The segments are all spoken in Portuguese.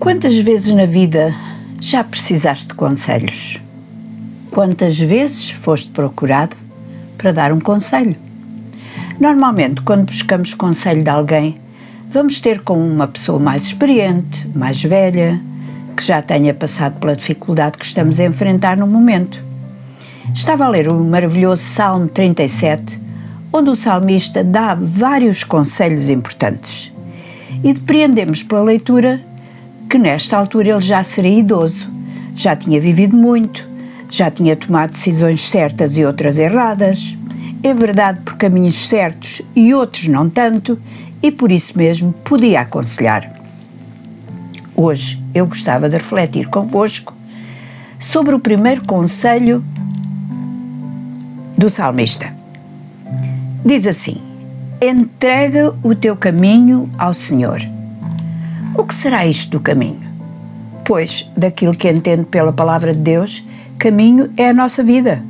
Quantas vezes na vida já precisaste de conselhos? Quantas vezes foste procurado para dar um conselho? Normalmente, quando buscamos conselho de alguém, vamos ter com uma pessoa mais experiente, mais velha, que já tenha passado pela dificuldade que estamos a enfrentar no momento. Estava a ler o maravilhoso Salmo 37, onde o salmista dá vários conselhos importantes. E depreendemos pela leitura que nesta altura ele já seria idoso, já tinha vivido muito, já tinha tomado decisões certas e outras erradas, é verdade por caminhos certos e outros não tanto, e por isso mesmo podia aconselhar. Hoje eu gostava de refletir convosco sobre o primeiro conselho do salmista. Diz assim: Entrega o teu caminho ao Senhor o que será isto do caminho? Pois, daquilo que entendo pela palavra de Deus, caminho é a nossa vida,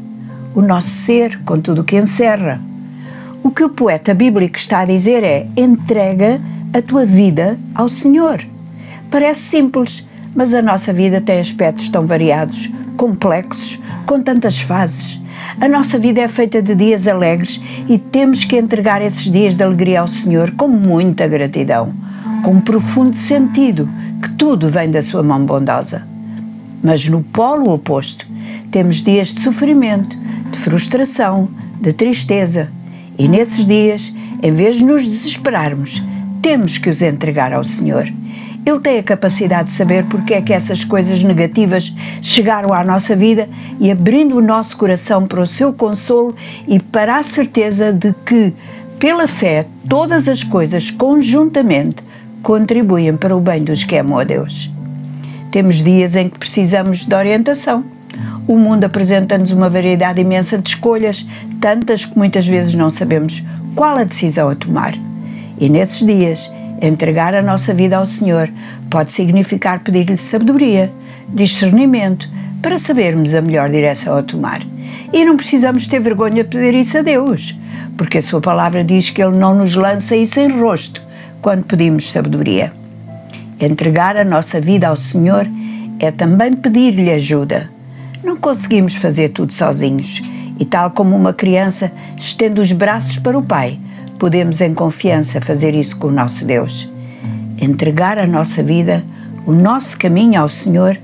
o nosso ser, com tudo o que encerra. O que o poeta bíblico está a dizer é: entrega a tua vida ao Senhor. Parece simples, mas a nossa vida tem aspectos tão variados, complexos, com tantas fases. A nossa vida é feita de dias alegres e temos que entregar esses dias de alegria ao Senhor com muita gratidão com um profundo sentido que tudo vem da sua mão bondosa. Mas no polo oposto, temos dias de sofrimento, de frustração, de tristeza. E nesses dias, em vez de nos desesperarmos, temos que os entregar ao Senhor. Ele tem a capacidade de saber porque é que essas coisas negativas chegaram à nossa vida e abrindo o nosso coração para o seu consolo e para a certeza de que, pela fé, todas as coisas conjuntamente contribuem para o bem dos que amam a Deus. Temos dias em que precisamos de orientação. O mundo apresenta-nos uma variedade imensa de escolhas, tantas que muitas vezes não sabemos qual a decisão a tomar. E nesses dias, entregar a nossa vida ao Senhor pode significar pedir-lhe sabedoria, discernimento, para sabermos a melhor direção a tomar. E não precisamos ter vergonha de pedir isso a Deus, porque a Sua palavra diz que Ele não nos lança isso em rosto, quando pedimos sabedoria. Entregar a nossa vida ao Senhor é também pedir-lhe ajuda. Não conseguimos fazer tudo sozinhos e, tal como uma criança estende os braços para o Pai, podemos em confiança fazer isso com o nosso Deus. Entregar a nossa vida, o nosso caminho ao Senhor,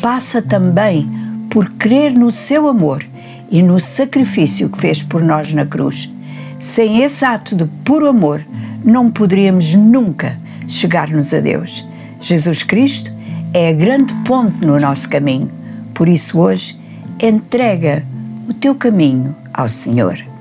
passa também por crer no seu amor e no sacrifício que fez por nós na cruz. Sem esse ato de puro amor, não poderíamos nunca chegar-nos a Deus. Jesus Cristo é a grande ponte no nosso caminho. Por isso, hoje, entrega o teu caminho ao Senhor.